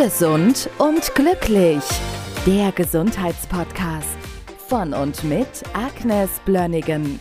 Gesund und glücklich. Der Gesundheitspodcast von und mit Agnes Blönnigan.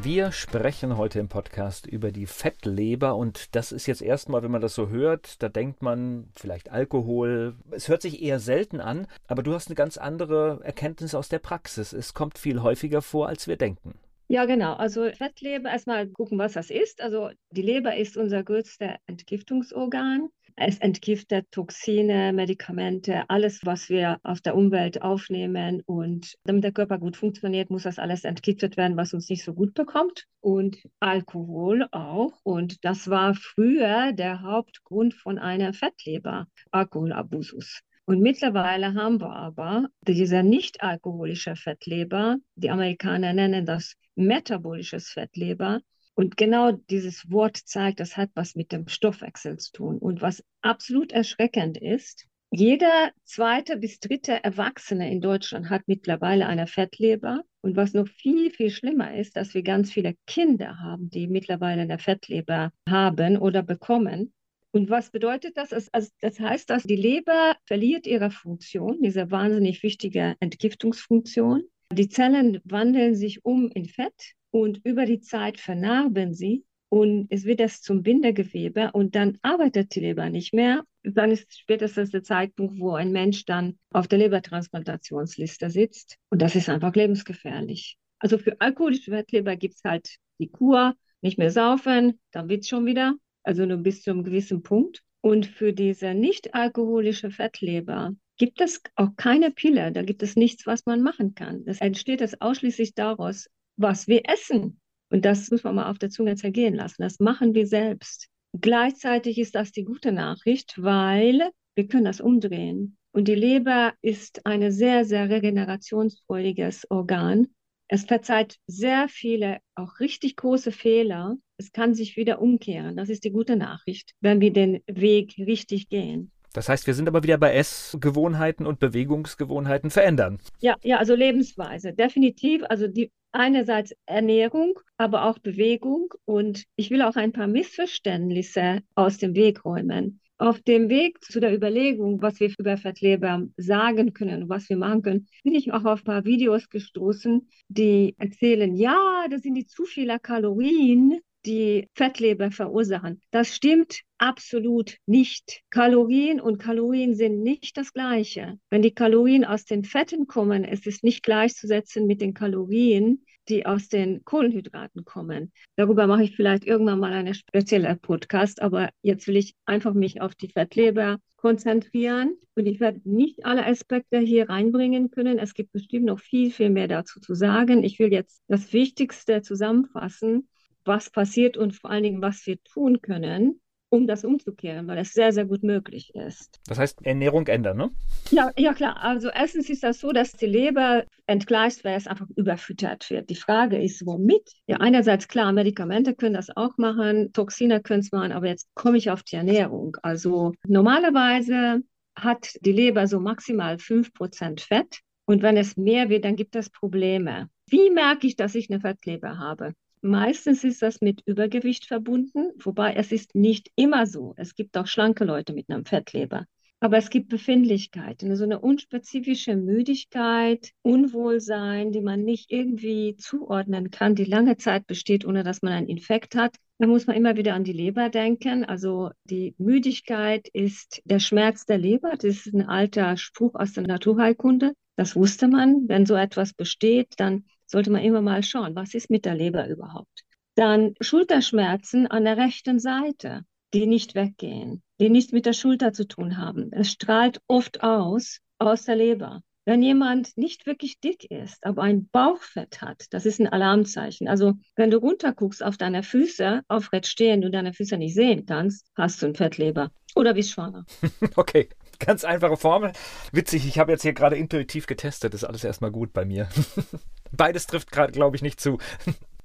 Wir sprechen heute im Podcast über die Fettleber und das ist jetzt erstmal, wenn man das so hört, da denkt man vielleicht Alkohol. Es hört sich eher selten an, aber du hast eine ganz andere Erkenntnis aus der Praxis. Es kommt viel häufiger vor, als wir denken. Ja, genau. Also Fettleber, erstmal gucken, was das ist. Also die Leber ist unser größtes Entgiftungsorgan. Es entgiftet Toxine, Medikamente, alles, was wir aus der Umwelt aufnehmen. Und damit der Körper gut funktioniert, muss das alles entgiftet werden, was uns nicht so gut bekommt. Und Alkohol auch. Und das war früher der Hauptgrund von einer Fettleber, Alkoholabusus. Und mittlerweile haben wir aber diese nicht alkoholische Fettleber, die Amerikaner nennen das metabolisches Fettleber. Und genau dieses Wort zeigt, das hat was mit dem Stoffwechsel zu tun. Und was absolut erschreckend ist, jeder zweite bis dritte Erwachsene in Deutschland hat mittlerweile eine Fettleber. Und was noch viel, viel schlimmer ist, dass wir ganz viele Kinder haben, die mittlerweile eine Fettleber haben oder bekommen. Und was bedeutet das? Also das heißt, dass die Leber verliert ihre Funktion, diese wahnsinnig wichtige Entgiftungsfunktion. Die Zellen wandeln sich um in Fett und über die Zeit vernarben sie und es wird das zum Bindegewebe und dann arbeitet die Leber nicht mehr. Dann ist spätestens der Zeitpunkt, wo ein Mensch dann auf der Lebertransplantationsliste sitzt und das ist einfach lebensgefährlich. Also für alkoholische Fettleber gibt es halt die Kur, nicht mehr saufen, dann wird es schon wieder, also nur bis zu einem gewissen Punkt. Und für diese nicht alkoholische Fettleber gibt es auch keine Pille, da gibt es nichts, was man machen kann. Das entsteht es ausschließlich daraus, was wir essen. Und das muss man mal auf der Zunge zergehen lassen. Das machen wir selbst. Gleichzeitig ist das die gute Nachricht, weil wir können das umdrehen. Und die Leber ist ein sehr, sehr regenerationsfreudiges Organ. Es verzeiht sehr viele, auch richtig große Fehler. Es kann sich wieder umkehren. Das ist die gute Nachricht, wenn wir den Weg richtig gehen. Das heißt, wir sind aber wieder bei Essgewohnheiten und Bewegungsgewohnheiten verändern. Ja, ja, also Lebensweise, definitiv. Also die einerseits Ernährung, aber auch Bewegung. Und ich will auch ein paar Missverständnisse aus dem Weg räumen. Auf dem Weg zu der Überlegung, was wir über Fettleber sagen können, was wir machen können, bin ich auch auf ein paar Videos gestoßen, die erzählen, ja, das sind die zu viele Kalorien, die Fettleber verursachen. Das stimmt absolut nicht. Kalorien und Kalorien sind nicht das Gleiche. Wenn die Kalorien aus den Fetten kommen, ist es nicht gleichzusetzen mit den Kalorien, die aus den Kohlenhydraten kommen. Darüber mache ich vielleicht irgendwann mal eine spezielle Podcast, aber jetzt will ich einfach mich auf die Fettleber konzentrieren und ich werde nicht alle Aspekte hier reinbringen können. Es gibt bestimmt noch viel, viel mehr dazu zu sagen. Ich will jetzt das Wichtigste zusammenfassen was passiert und vor allen Dingen, was wir tun können, um das umzukehren, weil es sehr, sehr gut möglich ist. Das heißt, Ernährung ändern, ne? Ja, ja klar. Also erstens ist das so, dass die Leber entgleist, weil es einfach überfüttert wird. Die Frage ist, womit? Ja, einerseits klar, Medikamente können das auch machen, Toxine können es machen, aber jetzt komme ich auf die Ernährung. Also normalerweise hat die Leber so maximal 5% Fett. Und wenn es mehr wird, dann gibt es Probleme. Wie merke ich, dass ich eine Fettleber habe? Meistens ist das mit Übergewicht verbunden, wobei es ist nicht immer so. Es gibt auch schlanke Leute mit einem Fettleber. Aber es gibt Befindlichkeiten, so eine unspezifische Müdigkeit, Unwohlsein, die man nicht irgendwie zuordnen kann, die lange Zeit besteht, ohne dass man einen Infekt hat. Da muss man immer wieder an die Leber denken. Also die Müdigkeit ist der Schmerz der Leber. Das ist ein alter Spruch aus der Naturheilkunde. Das wusste man. Wenn so etwas besteht, dann sollte man immer mal schauen, was ist mit der Leber überhaupt. Dann Schulterschmerzen an der rechten Seite, die nicht weggehen, die nichts mit der Schulter zu tun haben. Es strahlt oft aus aus der Leber. Wenn jemand nicht wirklich dick ist, aber ein Bauchfett hat, das ist ein Alarmzeichen. Also wenn du runterguckst auf deine Füße, aufrecht stehen und deine Füße nicht sehen kannst, hast du ein Fettleber oder bist schwanger. Okay. Ganz einfache Formel. Witzig, ich habe jetzt hier gerade intuitiv getestet. ist alles erstmal gut bei mir. Beides trifft gerade, glaube ich, nicht zu.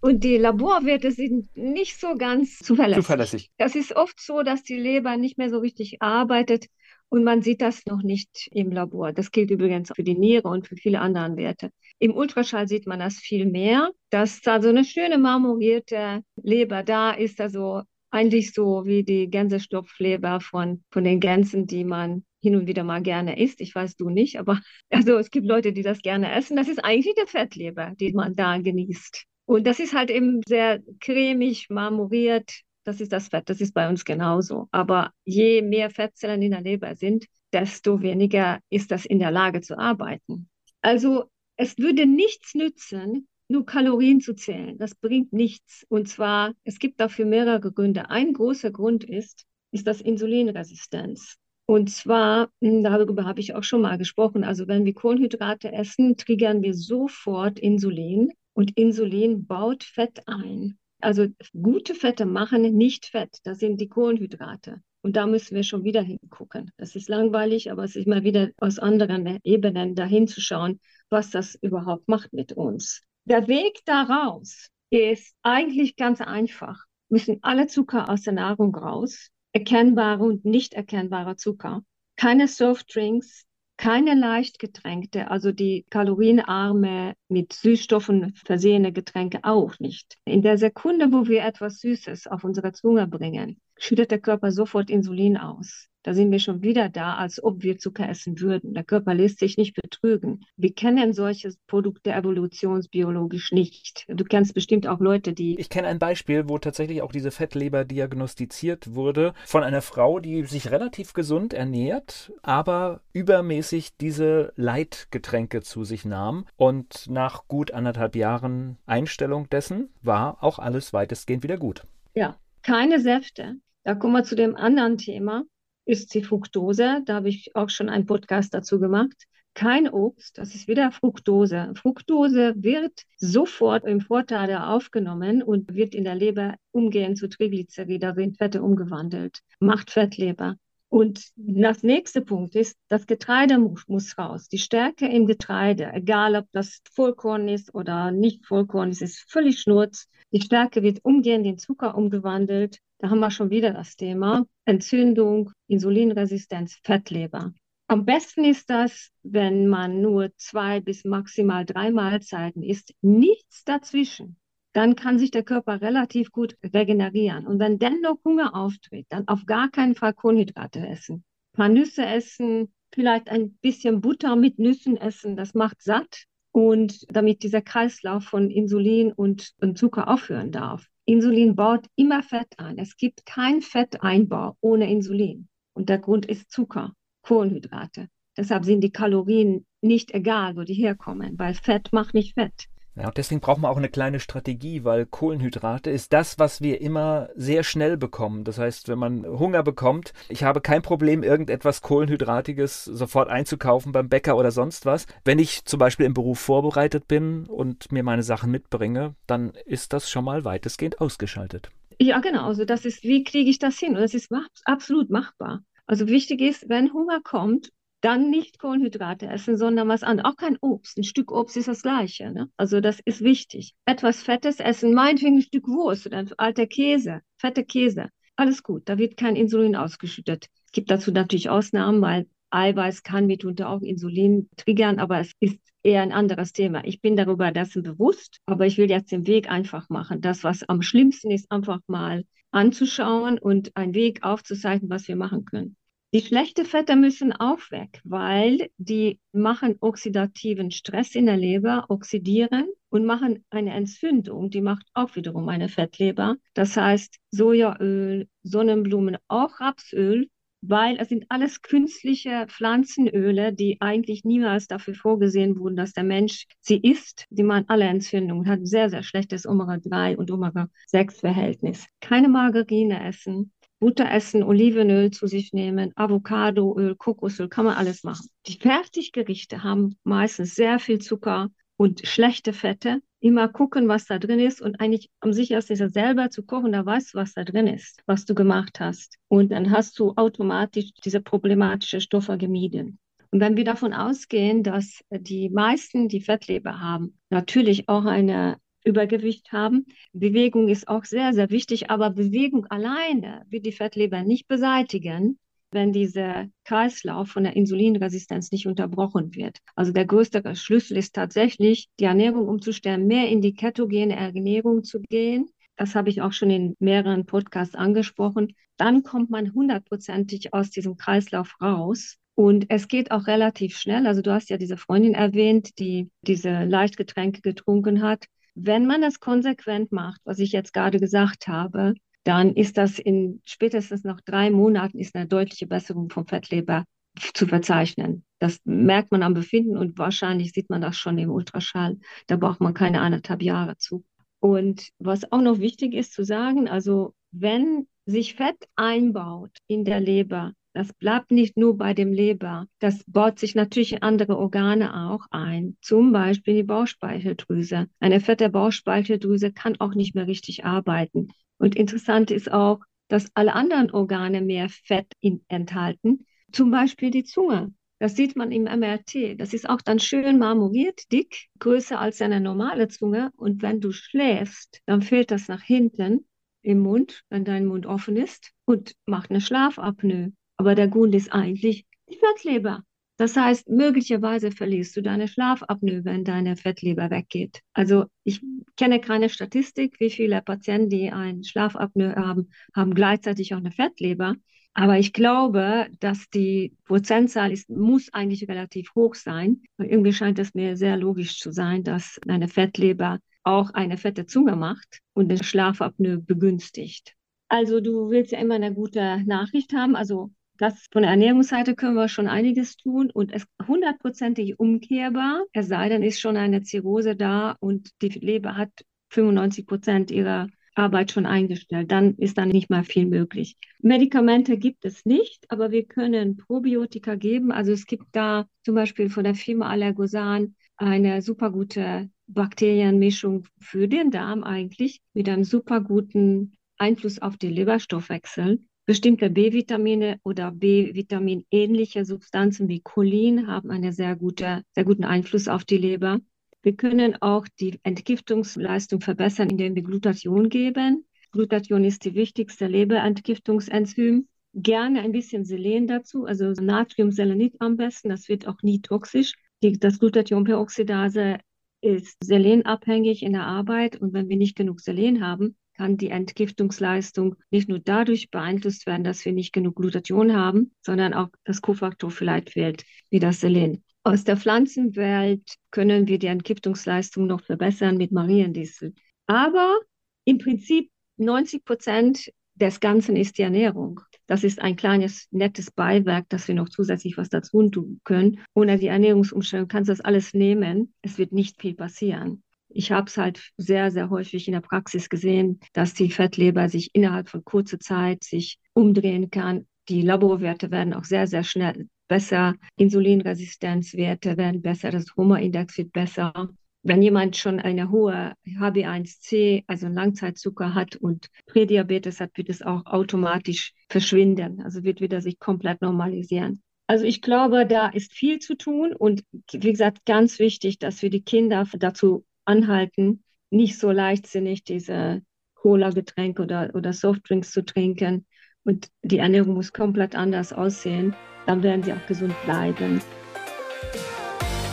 Und die Laborwerte sind nicht so ganz zuverlässig. Zuverlässig. Das ist oft so, dass die Leber nicht mehr so richtig arbeitet und man sieht das noch nicht im Labor. Das gilt übrigens für die Niere und für viele andere Werte. Im Ultraschall sieht man das viel mehr, dass da so eine schöne marmorierte Leber da ist, also eigentlich so wie die Gänsestopfleber von, von den Gänsen, die man hin und wieder mal gerne isst. Ich weiß du nicht, aber also es gibt Leute, die das gerne essen. Das ist eigentlich die Fettleber, die man da genießt. Und das ist halt eben sehr cremig, marmoriert. Das ist das Fett. Das ist bei uns genauso. Aber je mehr Fettzellen in der Leber sind, desto weniger ist das in der Lage zu arbeiten. Also es würde nichts nützen, nur Kalorien zu zählen. Das bringt nichts. Und zwar, es gibt dafür mehrere Gründe. Ein großer Grund ist, ist das Insulinresistenz. Und zwar, hm, darüber habe ich auch schon mal gesprochen, also wenn wir Kohlenhydrate essen, triggern wir sofort Insulin und Insulin baut Fett ein. Also gute Fette machen nicht Fett, das sind die Kohlenhydrate. Und da müssen wir schon wieder hingucken. Das ist langweilig, aber es ist mal wieder aus anderen Ebenen dahin zu schauen, was das überhaupt macht mit uns. Der Weg daraus ist eigentlich ganz einfach. Müssen alle Zucker aus der Nahrung raus, erkennbare und nicht erkennbare Zucker, keine Softdrinks, keine Leichtgetränke, also die kalorienarme, mit Süßstoffen versehene Getränke auch nicht. In der Sekunde, wo wir etwas Süßes auf unsere Zunge bringen, schüttet der Körper sofort Insulin aus. Da sind wir schon wieder da, als ob wir Zucker essen würden. Der Körper lässt sich nicht betrügen. Wir kennen solche Produkte evolutionsbiologisch nicht. Du kennst bestimmt auch Leute, die. Ich kenne ein Beispiel, wo tatsächlich auch diese Fettleber diagnostiziert wurde von einer Frau, die sich relativ gesund ernährt, aber übermäßig diese Leitgetränke zu sich nahm. Und nach gut anderthalb Jahren Einstellung dessen war auch alles weitestgehend wieder gut. Ja, keine Säfte. Da kommen wir zu dem anderen Thema ist die Fructose. Da habe ich auch schon einen Podcast dazu gemacht. Kein Obst, das ist wieder Fructose. Fructose wird sofort im Vorteil aufgenommen und wird in der Leber umgehend zu Triglycerid, also in Fette umgewandelt. Macht Fettleber. Und das nächste Punkt ist, das Getreide muss, raus. Die Stärke im Getreide, egal ob das Vollkorn ist oder nicht Vollkorn ist, ist völlig schnurz. Die Stärke wird umgehend in Zucker umgewandelt da haben wir schon wieder das Thema Entzündung, Insulinresistenz, Fettleber. Am besten ist das, wenn man nur zwei bis maximal drei Mahlzeiten isst, nichts dazwischen. Dann kann sich der Körper relativ gut regenerieren. Und wenn dennoch Hunger auftritt, dann auf gar keinen Fall Kohlenhydrate essen. Ein paar Nüsse essen, vielleicht ein bisschen Butter mit Nüssen essen, das macht satt. Und damit dieser Kreislauf von Insulin und, und Zucker aufhören darf. Insulin baut immer Fett ein. Es gibt keinen Fetteinbau ohne Insulin. Und der Grund ist Zucker, Kohlenhydrate. Deshalb sind die Kalorien nicht egal, wo die herkommen, weil Fett macht nicht Fett. Ja, und deswegen braucht man auch eine kleine Strategie, weil Kohlenhydrate ist das, was wir immer sehr schnell bekommen. Das heißt, wenn man Hunger bekommt, ich habe kein Problem, irgendetwas Kohlenhydratiges sofort einzukaufen beim Bäcker oder sonst was. Wenn ich zum Beispiel im Beruf vorbereitet bin und mir meine Sachen mitbringe, dann ist das schon mal weitestgehend ausgeschaltet. Ja, genau. Also das ist, wie kriege ich das hin? Und das ist absolut machbar. Also wichtig ist, wenn Hunger kommt dann nicht Kohlenhydrate essen, sondern was anderes. Auch kein Obst. Ein Stück Obst ist das gleiche. Ne? Also das ist wichtig. Etwas Fettes essen, meinetwegen ein Stück Wurst oder ein alter Käse, fette Käse. Alles gut, da wird kein Insulin ausgeschüttet. Es gibt dazu natürlich Ausnahmen, weil Eiweiß kann mitunter auch Insulin triggern, aber es ist eher ein anderes Thema. Ich bin darüber dessen bewusst, aber ich will jetzt den Weg einfach machen. Das, was am schlimmsten ist, einfach mal anzuschauen und einen Weg aufzuzeichnen, was wir machen können. Die schlechten Fette müssen auch weg, weil die machen oxidativen Stress in der Leber, oxidieren und machen eine Entzündung. Die macht auch wiederum eine Fettleber. Das heißt Sojaöl, Sonnenblumen, auch Rapsöl, weil es sind alles künstliche Pflanzenöle, die eigentlich niemals dafür vorgesehen wurden, dass der Mensch sie isst. Die machen alle Entzündungen, hat sehr, sehr schlechtes Omega-3 und Omega-6-Verhältnis. Keine Margarine essen, Butter essen, Olivenöl zu sich nehmen, Avocadoöl, Kokosöl, kann man alles machen. Die Fertiggerichte haben meistens sehr viel Zucker und schlechte Fette. Immer gucken, was da drin ist und eigentlich am sichersten ist es selber zu kochen, da weißt du, was da drin ist, was du gemacht hast. Und dann hast du automatisch diese problematischen Stoffe gemieden. Und wenn wir davon ausgehen, dass die meisten, die Fettleber haben, natürlich auch eine Übergewicht haben. Bewegung ist auch sehr, sehr wichtig, aber Bewegung alleine wird die Fettleber nicht beseitigen, wenn dieser Kreislauf von der Insulinresistenz nicht unterbrochen wird. Also der größte Schlüssel ist tatsächlich, die Ernährung umzustellen, mehr in die ketogene Ernährung zu gehen, das habe ich auch schon in mehreren Podcasts angesprochen, dann kommt man hundertprozentig aus diesem Kreislauf raus. Und es geht auch relativ schnell. Also du hast ja diese Freundin erwähnt, die diese Leichtgetränke getrunken hat. Wenn man das konsequent macht, was ich jetzt gerade gesagt habe, dann ist das in spätestens nach drei Monaten ist eine deutliche Besserung vom Fettleber zu verzeichnen. Das merkt man am Befinden und wahrscheinlich sieht man das schon im Ultraschall. Da braucht man keine anderthalb Jahre zu. Und was auch noch wichtig ist zu sagen, also wenn sich Fett einbaut in der Leber, das bleibt nicht nur bei dem Leber, das baut sich natürlich in andere Organe auch ein, zum Beispiel die Bauchspeicheldrüse. Eine fette Bauchspeicheldrüse kann auch nicht mehr richtig arbeiten. Und interessant ist auch, dass alle anderen Organe mehr Fett in, enthalten, zum Beispiel die Zunge. Das sieht man im MRT. Das ist auch dann schön marmoriert, dick, größer als eine normale Zunge. Und wenn du schläfst, dann fällt das nach hinten im Mund, wenn dein Mund offen ist und macht eine Schlafapnoe. Aber der Grund ist eigentlich die Fettleber. Das heißt, möglicherweise verlierst du deine Schlafapnoe, wenn deine Fettleber weggeht. Also ich kenne keine Statistik, wie viele Patienten, die ein Schlafapnoe haben, haben gleichzeitig auch eine Fettleber. Aber ich glaube, dass die Prozentzahl ist, muss eigentlich relativ hoch sein. Und irgendwie scheint es mir sehr logisch zu sein, dass eine Fettleber auch eine fette Zunge macht und den Schlafapnoe begünstigt. Also du willst ja immer eine gute Nachricht haben. Also das von der Ernährungsseite können wir schon einiges tun und es hundertprozentig umkehrbar, es sei denn, ist schon eine Zirrhose da und die Leber hat 95 Prozent ihrer Arbeit schon eingestellt. Dann ist da nicht mal viel möglich. Medikamente gibt es nicht, aber wir können Probiotika geben. Also es gibt da zum Beispiel von der Firma Allergosan eine super gute Bakterienmischung für den Darm eigentlich mit einem super guten Einfluss auf den Leberstoffwechsel. Bestimmte B-Vitamine oder B-Vitamin-ähnliche Substanzen wie Cholin haben einen sehr, gute, sehr guten Einfluss auf die Leber. Wir können auch die Entgiftungsleistung verbessern, indem wir Glutathion geben. Glutathion ist die wichtigste Leberentgiftungsenzym. Gerne ein bisschen Selen dazu, also Natriumselenit am besten. Das wird auch nie toxisch. Die, das Glutathionperoxidase ist selenabhängig in der Arbeit und wenn wir nicht genug Selen haben, kann die Entgiftungsleistung nicht nur dadurch beeinflusst werden, dass wir nicht genug Glutathion haben, sondern auch das Kofaktor vielleicht fehlt, wie das Selen. Aus der Pflanzenwelt können wir die Entgiftungsleistung noch verbessern mit Mariendiesel. Aber im Prinzip 90 Prozent des Ganzen ist die Ernährung. Das ist ein kleines, nettes Beiwerk, dass wir noch zusätzlich was dazu tun können. Ohne die Ernährungsumstellung kannst du das alles nehmen. Es wird nicht viel passieren. Ich habe es halt sehr, sehr häufig in der Praxis gesehen, dass die Fettleber sich innerhalb von kurzer Zeit sich umdrehen kann. Die Laborwerte werden auch sehr, sehr schnell besser. Insulinresistenzwerte werden besser. Das Humor-Index wird besser. Wenn jemand schon eine hohe HB1C, also Langzeitzucker hat und Prädiabetes hat, wird es auch automatisch verschwinden. Also wird wieder sich komplett normalisieren. Also ich glaube, da ist viel zu tun und wie gesagt, ganz wichtig, dass wir die Kinder dazu anhalten, nicht so leichtsinnig diese Cola-Getränke oder, oder Softdrinks zu trinken. Und die Ernährung muss komplett anders aussehen. Dann werden sie auch gesund bleiben.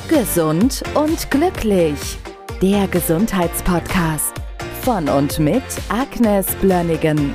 Gesund und glücklich. Der Gesundheitspodcast von und mit Agnes Blönnigan.